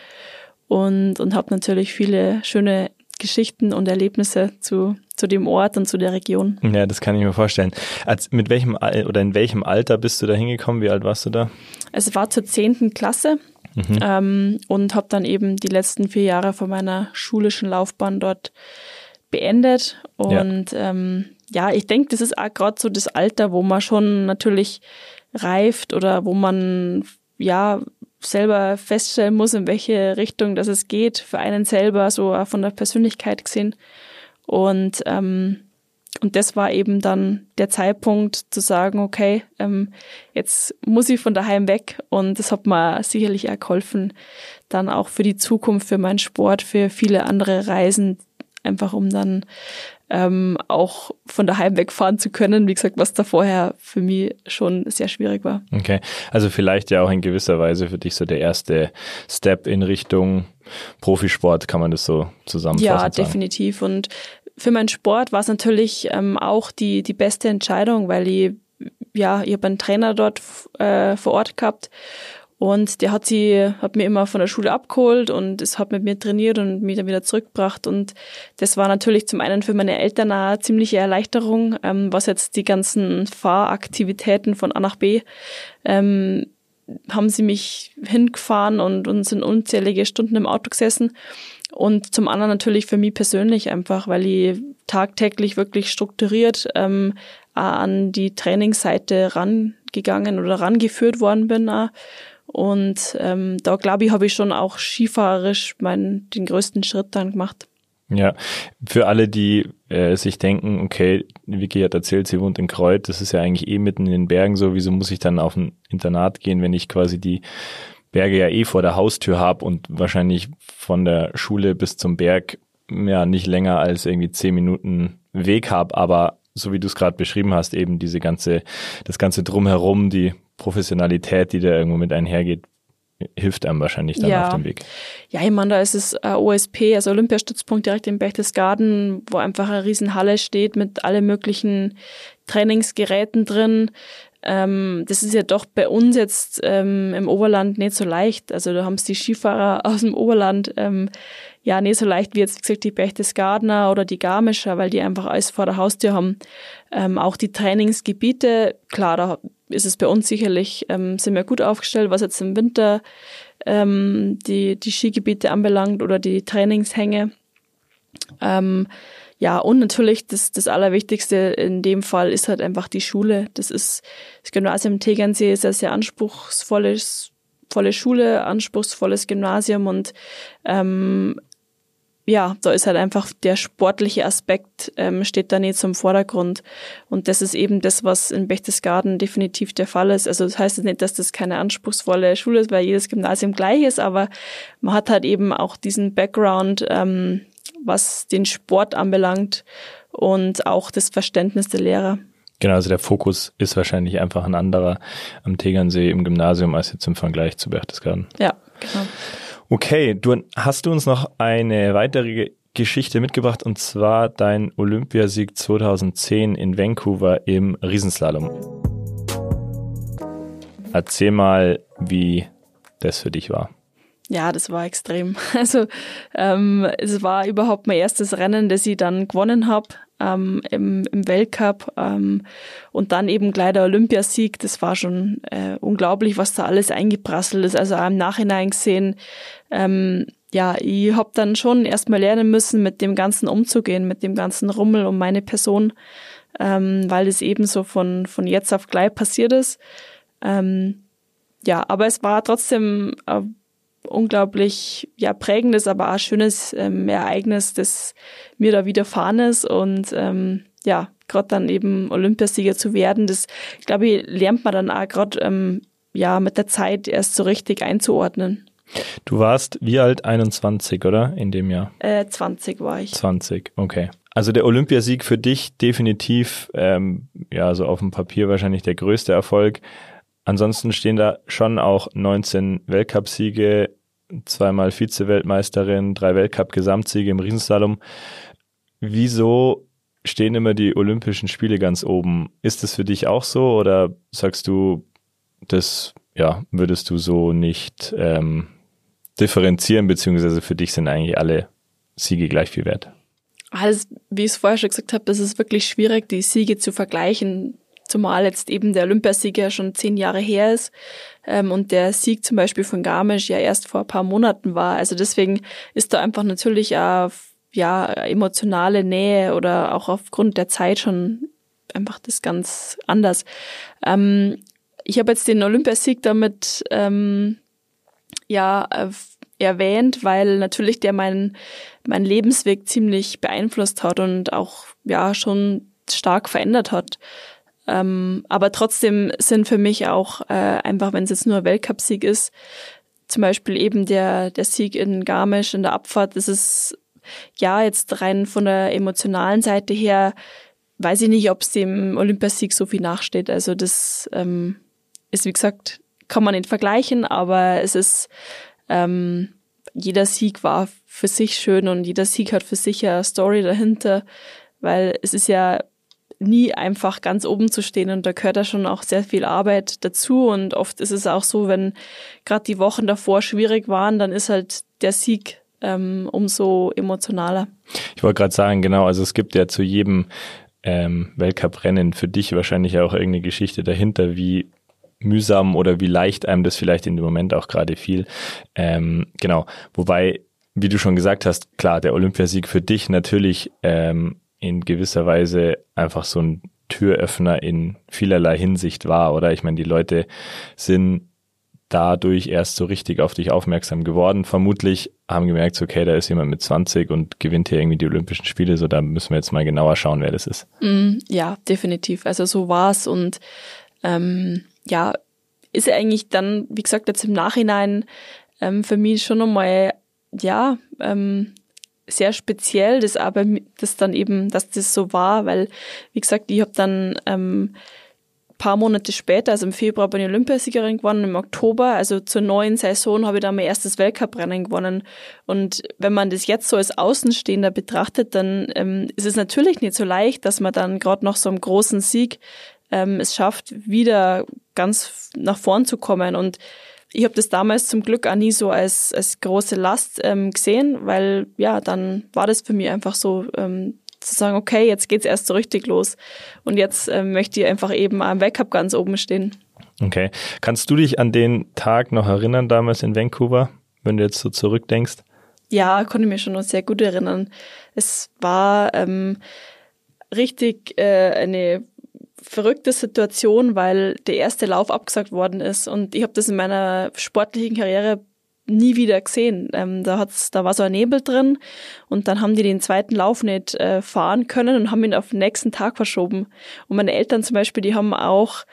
und, und habe natürlich viele schöne Geschichten und Erlebnisse zu, zu dem Ort und zu der Region. Ja, das kann ich mir vorstellen. Als, mit welchem oder in welchem Alter bist du da hingekommen? Wie alt warst du da? Es war zur zehnten Klasse mhm. ähm, und habe dann eben die letzten vier Jahre von meiner schulischen Laufbahn dort beendet. Und ja, ähm, ja ich denke, das ist auch gerade so das Alter, wo man schon natürlich reift oder wo man ja selber feststellen muss, in welche Richtung das es geht, für einen selber, so von der Persönlichkeit gesehen. Und, ähm, und das war eben dann der Zeitpunkt zu sagen, okay, ähm, jetzt muss ich von daheim weg. Und das hat mir sicherlich auch geholfen, dann auch für die Zukunft, für meinen Sport, für viele andere Reisen, einfach um dann ähm, auch von daheim wegfahren zu können. Wie gesagt, was da vorher für mich schon sehr schwierig war. Okay, also vielleicht ja auch in gewisser Weise für dich so der erste Step in Richtung Profisport, kann man das so zusammenfassen? Ja, definitiv. Und für meinen Sport war es natürlich ähm, auch die, die beste Entscheidung, weil ich ja, ich habe einen Trainer dort äh, vor Ort gehabt und der hat sie, hat mir immer von der Schule abgeholt und es hat mit mir trainiert und mich dann wieder zurückgebracht. Und das war natürlich zum einen für meine Eltern eine ziemliche Erleichterung, ähm, was jetzt die ganzen Fahraktivitäten von A nach B ähm, haben sie mich hingefahren und, und sind unzählige Stunden im Auto gesessen. Und zum anderen natürlich für mich persönlich einfach, weil ich tagtäglich wirklich strukturiert ähm, an die Trainingsseite rangegangen oder rangeführt worden bin. Auch. Und ähm, da glaube ich, habe ich schon auch skifahrerisch meinen, den größten Schritt dann gemacht. Ja, für alle, die äh, sich denken, okay, Vicky hat erzählt, sie wohnt in Kreuth, das ist ja eigentlich eh mitten in den Bergen so, wieso muss ich dann auf ein Internat gehen, wenn ich quasi die Berge ja eh vor der Haustür habe und wahrscheinlich von der Schule bis zum Berg ja nicht länger als irgendwie zehn Minuten Weg habe, aber so wie du es gerade beschrieben hast, eben diese ganze, das ganze drumherum, die Professionalität, die da irgendwo mit einhergeht, hilft einem wahrscheinlich dann ja. auf dem Weg. Ja, ich meine, da ist es äh, OSP, also Olympiastützpunkt direkt im Berchtesgaden, wo einfach eine Riesenhalle steht mit alle möglichen Trainingsgeräten drin. Ähm, das ist ja doch bei uns jetzt ähm, im Oberland nicht so leicht. Also da haben es die Skifahrer aus dem Oberland ähm, ja nicht so leicht wie jetzt, wie gesagt, die Berchtesgadener oder die Garmischer, weil die einfach alles vor der Haustür haben. Ähm, auch die Trainingsgebiete, klar, da ist es bei uns sicherlich, ähm, sind wir gut aufgestellt, was jetzt im Winter ähm, die, die Skigebiete anbelangt oder die Trainingshänge. Ähm, ja, und natürlich das, das Allerwichtigste in dem Fall ist halt einfach die Schule. Das ist das Gymnasium Tegernsee ist ein sehr anspruchsvolles volle Schule, anspruchsvolles Gymnasium und ähm, ja, da ist halt einfach der sportliche Aspekt ähm, steht da nicht zum Vordergrund. Und das ist eben das, was in Berchtesgaden definitiv der Fall ist. Also das heißt jetzt nicht, dass das keine anspruchsvolle Schule ist, weil jedes Gymnasium gleich ist, aber man hat halt eben auch diesen Background, ähm, was den Sport anbelangt und auch das Verständnis der Lehrer. Genau, also der Fokus ist wahrscheinlich einfach ein anderer am Tegernsee im Gymnasium als jetzt im Vergleich zu Berchtesgaden. Ja, genau. Okay, du hast du uns noch eine weitere Geschichte mitgebracht und zwar dein Olympiasieg 2010 in Vancouver im Riesenslalom. Erzähl mal, wie das für dich war. Ja, das war extrem. Also ähm, es war überhaupt mein erstes Rennen, das ich dann gewonnen habe ähm, im, im Weltcup ähm, und dann eben gleich der Olympiasieg. Das war schon äh, unglaublich, was da alles eingeprasselt ist. Also auch im Nachhinein gesehen, ähm, ja, ich hab dann schon erstmal lernen müssen, mit dem Ganzen umzugehen, mit dem ganzen Rummel um meine Person, ähm, weil es eben so von, von jetzt auf gleich passiert ist. Ähm, ja, aber es war trotzdem äh, unglaublich ja prägendes, aber auch schönes ähm, Ereignis, das mir da widerfahren ist und ähm, ja, gerade dann eben Olympiasieger zu werden, das glaube ich lernt man dann auch gerade ähm, ja mit der Zeit erst so richtig einzuordnen. Du warst wie alt? 21, oder? In dem Jahr? Äh, 20 war ich. 20, okay. Also der Olympiasieg für dich definitiv, ähm, ja, so auf dem Papier wahrscheinlich der größte Erfolg. Ansonsten stehen da schon auch 19 Weltcupsiege, zweimal Vize-Weltmeisterin, drei Weltcup-Gesamtsiege im Riesenslalom. Wieso stehen immer die Olympischen Spiele ganz oben? Ist das für dich auch so oder sagst du, das ja, würdest du so nicht ähm, differenzieren, beziehungsweise für dich sind eigentlich alle Siege gleich viel wert? Also, wie ich es vorher schon gesagt habe, es ist wirklich schwierig, die Siege zu vergleichen zumal jetzt eben der Olympiasieg ja schon zehn Jahre her ist ähm, und der Sieg zum Beispiel von Garmisch ja erst vor ein paar Monaten war. Also deswegen ist da einfach natürlich auch, ja emotionale Nähe oder auch aufgrund der Zeit schon einfach das ganz anders. Ähm, ich habe jetzt den Olympiasieg damit ähm, ja äh, erwähnt, weil natürlich der meinen mein Lebensweg ziemlich beeinflusst hat und auch ja schon stark verändert hat. Ähm, aber trotzdem sind für mich auch, äh, einfach wenn es jetzt nur Weltcupsieg ist, zum Beispiel eben der, der Sieg in Garmisch in der Abfahrt, das ist ja jetzt rein von der emotionalen Seite her, weiß ich nicht, ob es dem Olympiasieg so viel nachsteht. Also das ähm, ist, wie gesagt, kann man nicht vergleichen, aber es ist, ähm, jeder Sieg war für sich schön und jeder Sieg hat für sich eine Story dahinter, weil es ist ja nie einfach ganz oben zu stehen und da gehört ja schon auch sehr viel Arbeit dazu und oft ist es auch so, wenn gerade die Wochen davor schwierig waren, dann ist halt der Sieg ähm, umso emotionaler. Ich wollte gerade sagen, genau, also es gibt ja zu jedem ähm, Weltcuprennen für dich wahrscheinlich auch irgendeine Geschichte dahinter, wie mühsam oder wie leicht einem das vielleicht in dem Moment auch gerade fiel. Ähm, genau, wobei, wie du schon gesagt hast, klar, der Olympiasieg für dich natürlich ähm, in gewisser Weise einfach so ein Türöffner in vielerlei Hinsicht war, oder? Ich meine, die Leute sind dadurch erst so richtig auf dich aufmerksam geworden. Vermutlich haben gemerkt, okay, da ist jemand mit 20 und gewinnt hier irgendwie die Olympischen Spiele, so da müssen wir jetzt mal genauer schauen, wer das ist. Mm, ja, definitiv. Also so war's und ähm, ja, ist ja eigentlich dann, wie gesagt, jetzt im Nachhinein ähm, für mich schon nochmal, ja, ähm, sehr speziell, das aber das dann eben, dass das so war, weil, wie gesagt, ich habe dann ähm, paar Monate später, also im Februar bin ich Olympiasiegerin gewonnen, im Oktober, also zur neuen Saison habe ich dann mein erstes Weltcuprennen gewonnen. Und wenn man das jetzt so als Außenstehender betrachtet, dann ähm, ist es natürlich nicht so leicht, dass man dann gerade noch so einen großen Sieg ähm, es schafft, wieder ganz nach vorn zu kommen. Und ich habe das damals zum Glück auch nie so als, als große Last ähm, gesehen, weil ja, dann war das für mich einfach so ähm, zu sagen, okay, jetzt geht's erst so richtig los. Und jetzt ähm, möchte ich einfach eben am Weltcup ganz oben stehen. Okay. Kannst du dich an den Tag noch erinnern, damals in Vancouver, wenn du jetzt so zurückdenkst? Ja, konnte ich mir schon noch sehr gut erinnern. Es war ähm, richtig äh, eine verrückte Situation, weil der erste Lauf abgesagt worden ist und ich habe das in meiner sportlichen Karriere nie wieder gesehen. Ähm, da hat's, da war so ein Nebel drin und dann haben die den zweiten Lauf nicht äh, fahren können und haben ihn auf den nächsten Tag verschoben. Und meine Eltern zum Beispiel, die haben auch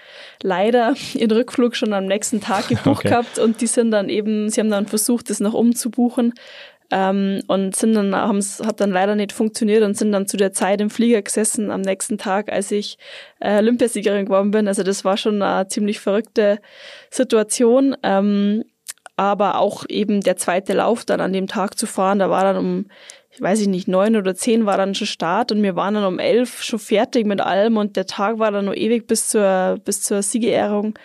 leider ihren Rückflug schon am nächsten Tag gebucht okay. gehabt und die sind dann eben, sie haben dann versucht, das noch umzubuchen. Ähm, und sind dann, haben's, hat dann leider nicht funktioniert und sind dann zu der Zeit im Flieger gesessen am nächsten Tag, als ich äh, Olympiasiegerin geworden bin. Also das war schon eine ziemlich verrückte Situation. Ähm, aber auch eben der zweite Lauf dann an dem Tag zu fahren, da war dann um, ich weiß ich nicht, neun oder zehn war dann schon Start und wir waren dann um elf schon fertig mit allem und der Tag war dann noch ewig bis zur, bis zur Siegerehrung.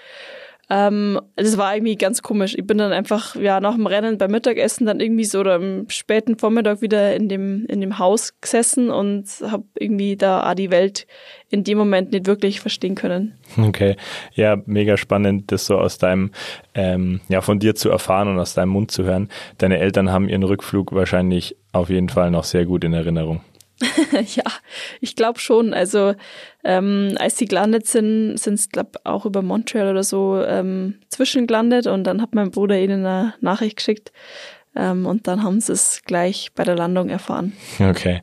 Ähm, das war irgendwie ganz komisch. Ich bin dann einfach ja nach dem Rennen beim Mittagessen dann irgendwie so oder am späten Vormittag wieder in dem in dem Haus gesessen und habe irgendwie da auch die Welt in dem Moment nicht wirklich verstehen können. Okay, ja, mega spannend, das so aus deinem ähm, ja von dir zu erfahren und aus deinem Mund zu hören. Deine Eltern haben ihren Rückflug wahrscheinlich auf jeden Fall noch sehr gut in Erinnerung. ja, ich glaube schon. Also ähm, als sie gelandet sind, sind sie, glaube auch über Montreal oder so ähm, zwischengelandet und dann hat mein Bruder ihnen eine Nachricht geschickt. Ähm, und dann haben sie es gleich bei der Landung erfahren. Okay.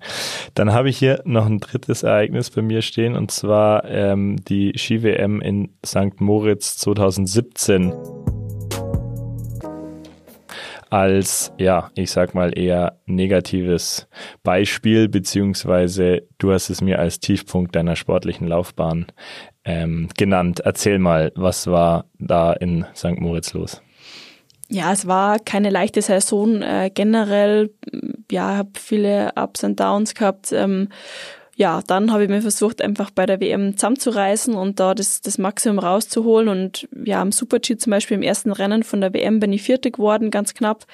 Dann habe ich hier noch ein drittes Ereignis bei mir stehen und zwar ähm, die Ski-WM in St. Moritz 2017 als, ja, ich sag mal eher negatives Beispiel, beziehungsweise du hast es mir als Tiefpunkt deiner sportlichen Laufbahn ähm, genannt. Erzähl mal, was war da in St. Moritz los? Ja, es war keine leichte Saison äh, generell. Ja, habe viele Ups und Downs gehabt. Ähm, ja, dann habe ich mir versucht, einfach bei der WM zusammenzureißen und da das, das Maximum rauszuholen. Und ja, am Super-G zum Beispiel im ersten Rennen von der WM bin ich Vierte geworden, ganz knapp.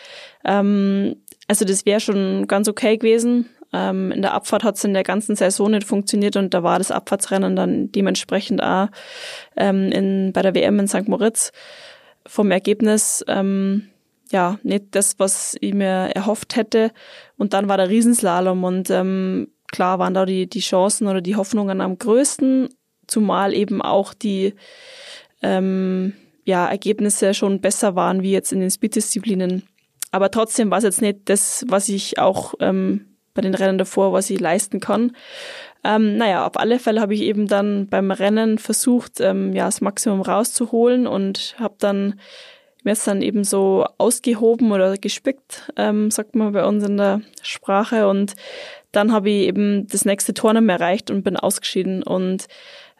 Ähm, also das wäre schon ganz okay gewesen. Ähm, in der Abfahrt hat es in der ganzen Saison nicht funktioniert und da war das Abfahrtsrennen dann dementsprechend auch ähm, in, bei der WM in St. Moritz vom Ergebnis ähm, ja nicht das, was ich mir erhofft hätte. Und dann war der Riesenslalom und ähm, klar waren da die, die Chancen oder die Hoffnungen am größten, zumal eben auch die ähm, ja, Ergebnisse schon besser waren wie jetzt in den Speed-Disziplinen. Aber trotzdem war es jetzt nicht das, was ich auch ähm, bei den Rennen davor, was ich leisten kann. Ähm, naja, auf alle Fälle habe ich eben dann beim Rennen versucht, ähm, ja, das Maximum rauszuholen und habe dann mir ist dann eben so ausgehoben oder gespickt, ähm, sagt man bei uns in der Sprache. Und dann habe ich eben das nächste Tournament erreicht und bin ausgeschieden. Und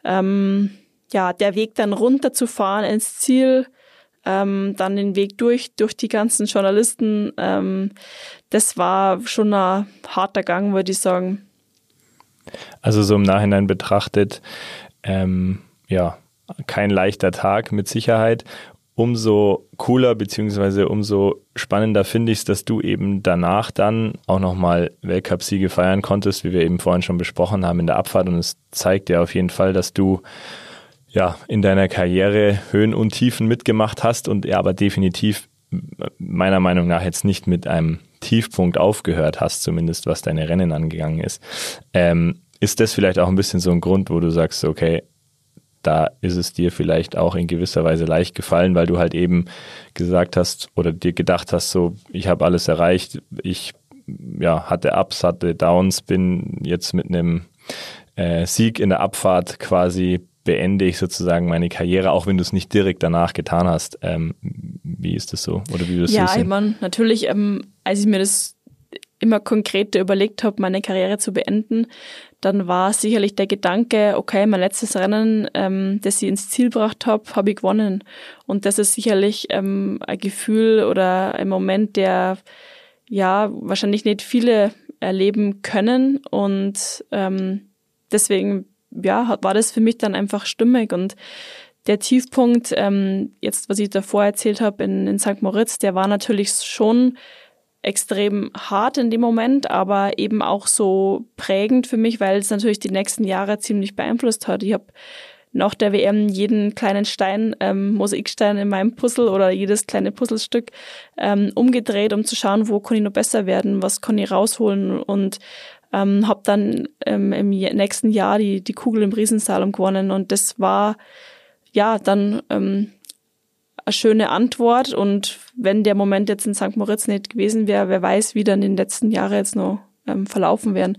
ähm, ja, der Weg dann runter zu fahren ins Ziel, ähm, dann den Weg durch, durch die ganzen Journalisten, ähm, das war schon ein harter Gang, würde ich sagen. Also so im Nachhinein betrachtet, ähm, ja, kein leichter Tag mit Sicherheit umso cooler beziehungsweise umso spannender finde ich es, dass du eben danach dann auch nochmal Weltcup-Siege feiern konntest, wie wir eben vorhin schon besprochen haben in der Abfahrt. Und es zeigt ja auf jeden Fall, dass du ja in deiner Karriere Höhen und Tiefen mitgemacht hast und ja, aber definitiv meiner Meinung nach jetzt nicht mit einem Tiefpunkt aufgehört hast, zumindest was deine Rennen angegangen ist. Ähm, ist das vielleicht auch ein bisschen so ein Grund, wo du sagst, okay, da ist es dir vielleicht auch in gewisser Weise leicht gefallen, weil du halt eben gesagt hast oder dir gedacht hast, so, ich habe alles erreicht, ich ja, hatte Ups, hatte Downs, bin jetzt mit einem äh, Sieg in der Abfahrt quasi beende ich sozusagen meine Karriere, auch wenn du es nicht direkt danach getan hast. Ähm, wie ist das so? Oder wie würdest ja, ich meine, natürlich, ähm, als ich mir das immer konkreter überlegt habe, meine Karriere zu beenden, dann war sicherlich der Gedanke, okay, mein letztes Rennen, ähm, das ich ins Ziel gebracht habe, habe ich gewonnen. Und das ist sicherlich ähm, ein Gefühl oder ein Moment, der ja wahrscheinlich nicht viele erleben können. Und ähm, deswegen ja, war das für mich dann einfach stimmig. Und der Tiefpunkt, ähm, jetzt was ich davor erzählt habe in, in St. Moritz, der war natürlich schon extrem hart in dem Moment, aber eben auch so prägend für mich, weil es natürlich die nächsten Jahre ziemlich beeinflusst hat. Ich habe nach der WM jeden kleinen Stein, ähm, Mosaikstein in meinem Puzzle oder jedes kleine Puzzlestück ähm, umgedreht, um zu schauen, wo kann ich noch besser werden, was kann ich rausholen und ähm, habe dann ähm, im nächsten Jahr die, die Kugel im Riesensalon gewonnen und das war ja dann ähm, eine schöne Antwort und wenn der Moment jetzt in St. Moritz nicht gewesen wäre, wer weiß, wie dann in den letzten Jahren jetzt noch ähm, verlaufen wären.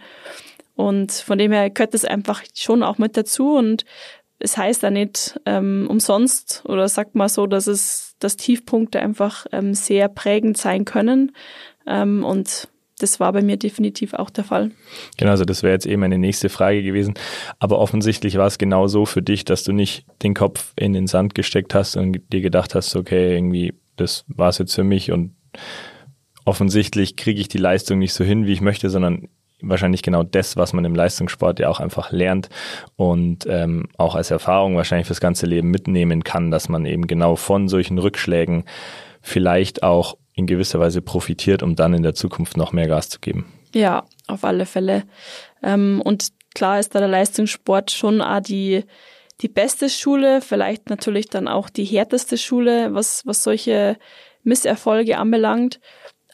Und von dem her gehört das einfach schon auch mit dazu und es heißt da nicht ähm, umsonst oder sagt mal so, dass es, dass Tiefpunkte einfach ähm, sehr prägend sein können. Ähm, und das war bei mir definitiv auch der Fall. Genau, also das wäre jetzt eben meine nächste Frage gewesen. Aber offensichtlich war es genau so für dich, dass du nicht den Kopf in den Sand gesteckt hast und dir gedacht hast, okay, irgendwie, das war es jetzt für mich und offensichtlich kriege ich die Leistung nicht so hin, wie ich möchte, sondern wahrscheinlich genau das, was man im Leistungssport ja auch einfach lernt und ähm, auch als Erfahrung wahrscheinlich fürs ganze Leben mitnehmen kann, dass man eben genau von solchen Rückschlägen vielleicht auch in gewisser Weise profitiert, um dann in der Zukunft noch mehr Gas zu geben. Ja, auf alle Fälle. Ähm, und klar ist da der Leistungssport schon auch die, die beste Schule, vielleicht natürlich dann auch die härteste Schule, was, was solche Misserfolge anbelangt.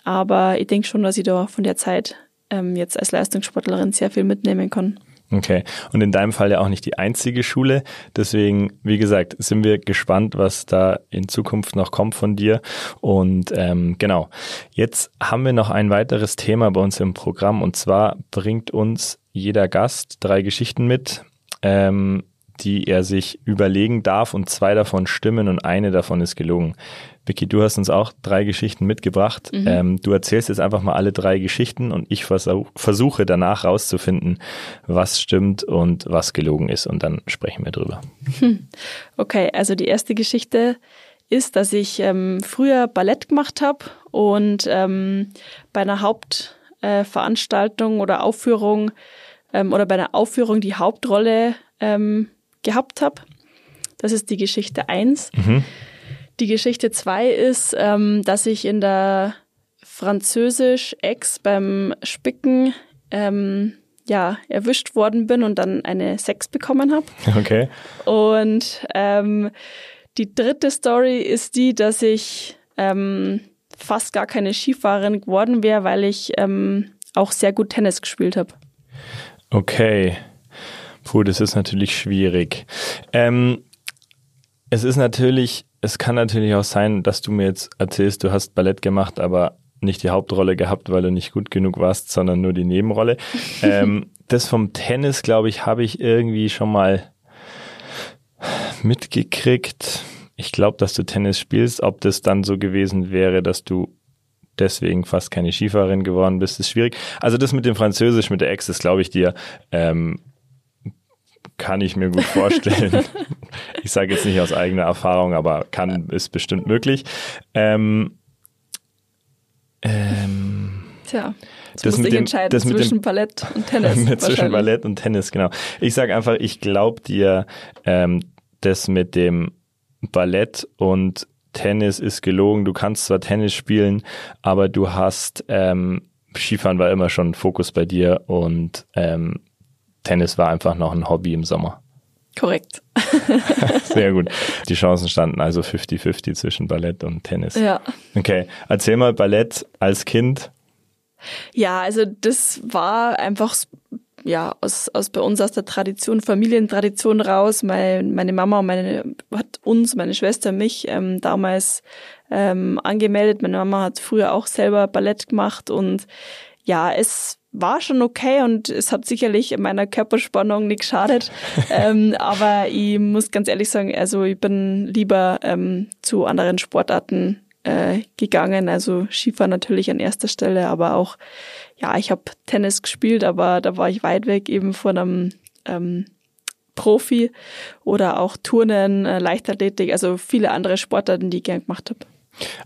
Aber ich denke schon, dass ich da von der Zeit ähm, jetzt als Leistungssportlerin sehr viel mitnehmen kann. Okay. Und in deinem Fall ja auch nicht die einzige Schule. Deswegen, wie gesagt, sind wir gespannt, was da in Zukunft noch kommt von dir. Und ähm, genau, jetzt haben wir noch ein weiteres Thema bei uns im Programm. Und zwar bringt uns jeder Gast drei Geschichten mit. Ähm, die er sich überlegen darf und zwei davon stimmen und eine davon ist gelungen. Vicky, du hast uns auch drei Geschichten mitgebracht. Mhm. Ähm, du erzählst jetzt einfach mal alle drei Geschichten und ich versuch, versuche danach rauszufinden, was stimmt und was gelogen ist und dann sprechen wir drüber. Hm. Okay, also die erste Geschichte ist, dass ich ähm, früher Ballett gemacht habe und ähm, bei einer Hauptveranstaltung äh, oder Aufführung ähm, oder bei einer Aufführung die Hauptrolle ähm, gehabt habe. Das ist die Geschichte 1. Mhm. Die Geschichte 2 ist, ähm, dass ich in der Französisch-Ex beim Spicken ähm, ja, erwischt worden bin und dann eine Sex bekommen habe. Okay. Und ähm, die dritte Story ist die, dass ich ähm, fast gar keine Skifahrerin geworden wäre, weil ich ähm, auch sehr gut Tennis gespielt habe. Okay. Puh, das ist natürlich schwierig. Ähm, es ist natürlich, es kann natürlich auch sein, dass du mir jetzt erzählst, du hast Ballett gemacht, aber nicht die Hauptrolle gehabt, weil du nicht gut genug warst, sondern nur die Nebenrolle. ähm, das vom Tennis, glaube ich, habe ich irgendwie schon mal mitgekriegt. Ich glaube, dass du Tennis spielst. Ob das dann so gewesen wäre, dass du deswegen fast keine Skifahrerin geworden bist, ist schwierig. Also das mit dem Französisch, mit der Ex, das glaube ich dir. Ähm, kann ich mir gut vorstellen. ich sage jetzt nicht aus eigener Erfahrung, aber kann, ist bestimmt möglich. Ähm, ähm, Tja, jetzt das muss ich entscheiden das zwischen dem, Ballett und Tennis. zwischen Ballett und Tennis, genau. Ich sage einfach, ich glaube dir, ähm, das mit dem Ballett und Tennis ist gelogen. Du kannst zwar Tennis spielen, aber du hast ähm, Skifahren war immer schon Fokus bei dir und ähm, Tennis war einfach noch ein Hobby im Sommer. Korrekt. Sehr gut. Die Chancen standen also 50-50 zwischen Ballett und Tennis. Ja. Okay, erzähl mal Ballett als Kind. Ja, also das war einfach ja aus, aus bei uns aus der Tradition, Familientradition raus. Meine, meine Mama und meine hat uns, meine Schwester, mich ähm, damals ähm, angemeldet. Meine Mama hat früher auch selber Ballett gemacht und ja, es war schon okay und es hat sicherlich meiner Körperspannung nicht geschadet. ähm, aber ich muss ganz ehrlich sagen, also ich bin lieber ähm, zu anderen Sportarten äh, gegangen. Also Skifahren natürlich an erster Stelle, aber auch, ja, ich habe Tennis gespielt, aber da war ich weit weg eben von einem ähm, Profi oder auch Turnen, äh, Leichtathletik, also viele andere Sportarten, die ich gern gemacht habe.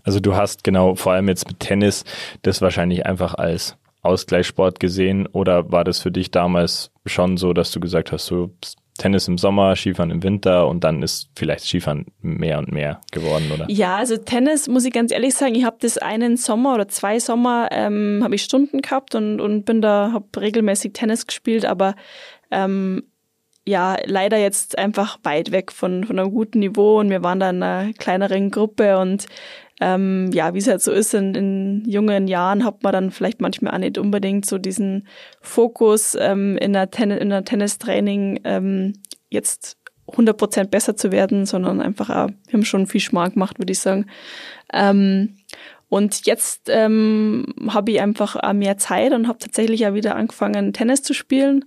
Also du hast genau, vor allem jetzt mit Tennis, das wahrscheinlich einfach als Ausgleichssport gesehen oder war das für dich damals schon so, dass du gesagt hast, so Tennis im Sommer, Skifahren im Winter und dann ist vielleicht Skifahren mehr und mehr geworden, oder? Ja, also Tennis muss ich ganz ehrlich sagen, ich habe das einen Sommer oder zwei Sommer ähm, habe ich Stunden gehabt und, und bin da, habe regelmäßig Tennis gespielt, aber ähm, ja, leider jetzt einfach weit weg von, von einem guten Niveau und wir waren da in einer kleineren Gruppe und ähm, ja, wie es halt so ist, in, in jungen Jahren hat man dann vielleicht manchmal auch nicht unbedingt so diesen Fokus ähm, in, der Ten in der Tennistraining ähm, jetzt 100% besser zu werden, sondern einfach auch, wir haben schon viel Schmarrn gemacht, würde ich sagen. Ähm, und jetzt ähm, habe ich einfach auch mehr Zeit und habe tatsächlich auch wieder angefangen, Tennis zu spielen.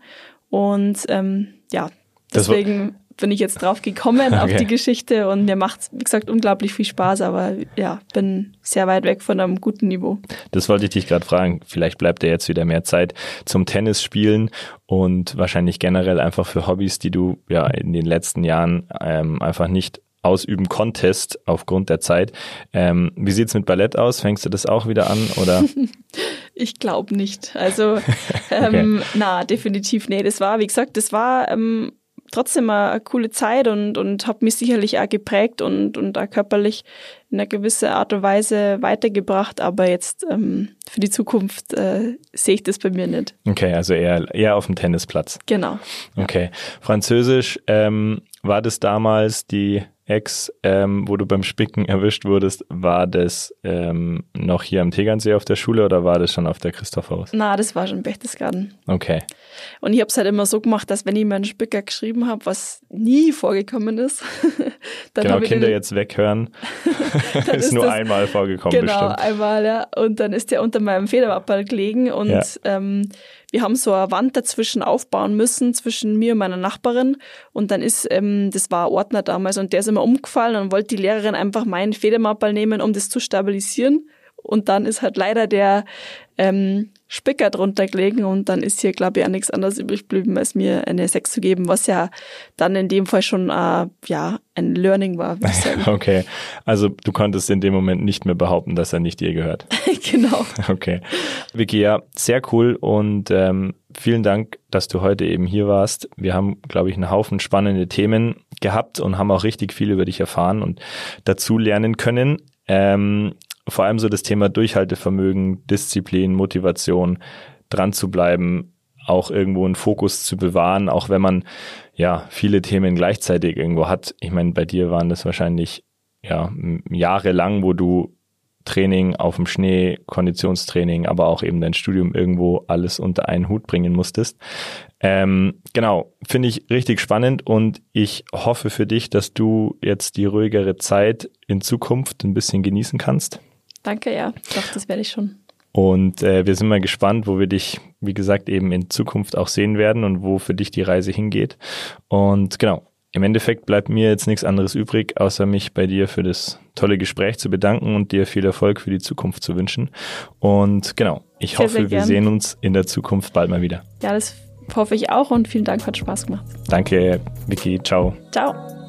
Und ähm, ja, deswegen bin ich jetzt drauf gekommen okay. auf die Geschichte und mir macht wie gesagt, unglaublich viel Spaß, aber ja, bin sehr weit weg von einem guten Niveau. Das wollte ich dich gerade fragen. Vielleicht bleibt dir jetzt wieder mehr Zeit zum Tennis spielen und wahrscheinlich generell einfach für Hobbys, die du ja in den letzten Jahren ähm, einfach nicht ausüben konntest aufgrund der Zeit. Ähm, wie sieht's mit Ballett aus? Fängst du das auch wieder an oder? ich glaube nicht. Also ähm, okay. na definitiv nee. Das war wie gesagt, das war ähm, trotzdem eine, coole Zeit und und habe mich sicherlich auch geprägt und und auch körperlich in einer gewissen Art und Weise weitergebracht. Aber jetzt ähm, für die Zukunft äh, sehe ich das bei mir nicht. Okay, also eher eher auf dem Tennisplatz. Genau. Okay, Französisch ähm, war das damals die Ex, ähm, wo du beim Spicken erwischt wurdest, war das ähm, noch hier am Tegernsee auf der Schule oder war das schon auf der Christophorus? Na, das war schon Berchtesgaden. Okay. Und ich habe es halt immer so gemacht, dass wenn ich meinen Spicker geschrieben habe, was nie vorgekommen ist, dann genau Kinder den, jetzt weghören, ist, ist nur das, einmal vorgekommen genau, bestimmt. einmal ja. Und dann ist der unter meinem Federwappel gelegen und ja. ähm, wir haben so eine Wand dazwischen aufbauen müssen, zwischen mir und meiner Nachbarin. Und dann ist, ähm, das war ein Ordner damals und der ist immer umgefallen und wollte die Lehrerin einfach meinen Federmappel nehmen, um das zu stabilisieren. Und dann ist halt leider der ähm, Spicker drunter gelegen und dann ist hier, glaube ich, auch nichts anderes übrig geblieben, als mir eine 6 zu geben, was ja dann in dem Fall schon äh, ja, ein Learning war. Okay, also du konntest in dem Moment nicht mehr behaupten, dass er nicht dir gehört. genau. Okay. Vicky, ja, sehr cool und ähm, vielen Dank, dass du heute eben hier warst. Wir haben, glaube ich, einen Haufen spannende Themen gehabt und haben auch richtig viel über dich erfahren und dazu lernen können. Ähm, vor allem so das Thema Durchhaltevermögen, Disziplin, Motivation, dran zu bleiben, auch irgendwo einen Fokus zu bewahren, auch wenn man ja viele Themen gleichzeitig irgendwo hat. Ich meine, bei dir waren das wahrscheinlich ja jahrelang, wo du Training auf dem Schnee, Konditionstraining, aber auch eben dein Studium irgendwo alles unter einen Hut bringen musstest. Ähm, genau, finde ich richtig spannend und ich hoffe für dich, dass du jetzt die ruhigere Zeit in Zukunft ein bisschen genießen kannst. Danke, ja. Doch, das werde ich schon. Und äh, wir sind mal gespannt, wo wir dich, wie gesagt, eben in Zukunft auch sehen werden und wo für dich die Reise hingeht. Und genau, im Endeffekt bleibt mir jetzt nichts anderes übrig, außer mich bei dir für das tolle Gespräch zu bedanken und dir viel Erfolg für die Zukunft zu wünschen. Und genau, ich sehr, hoffe, sehr wir sehen uns in der Zukunft bald mal wieder. Ja, das hoffe ich auch und vielen Dank, hat Spaß gemacht. Danke, Vicky. Ciao. Ciao.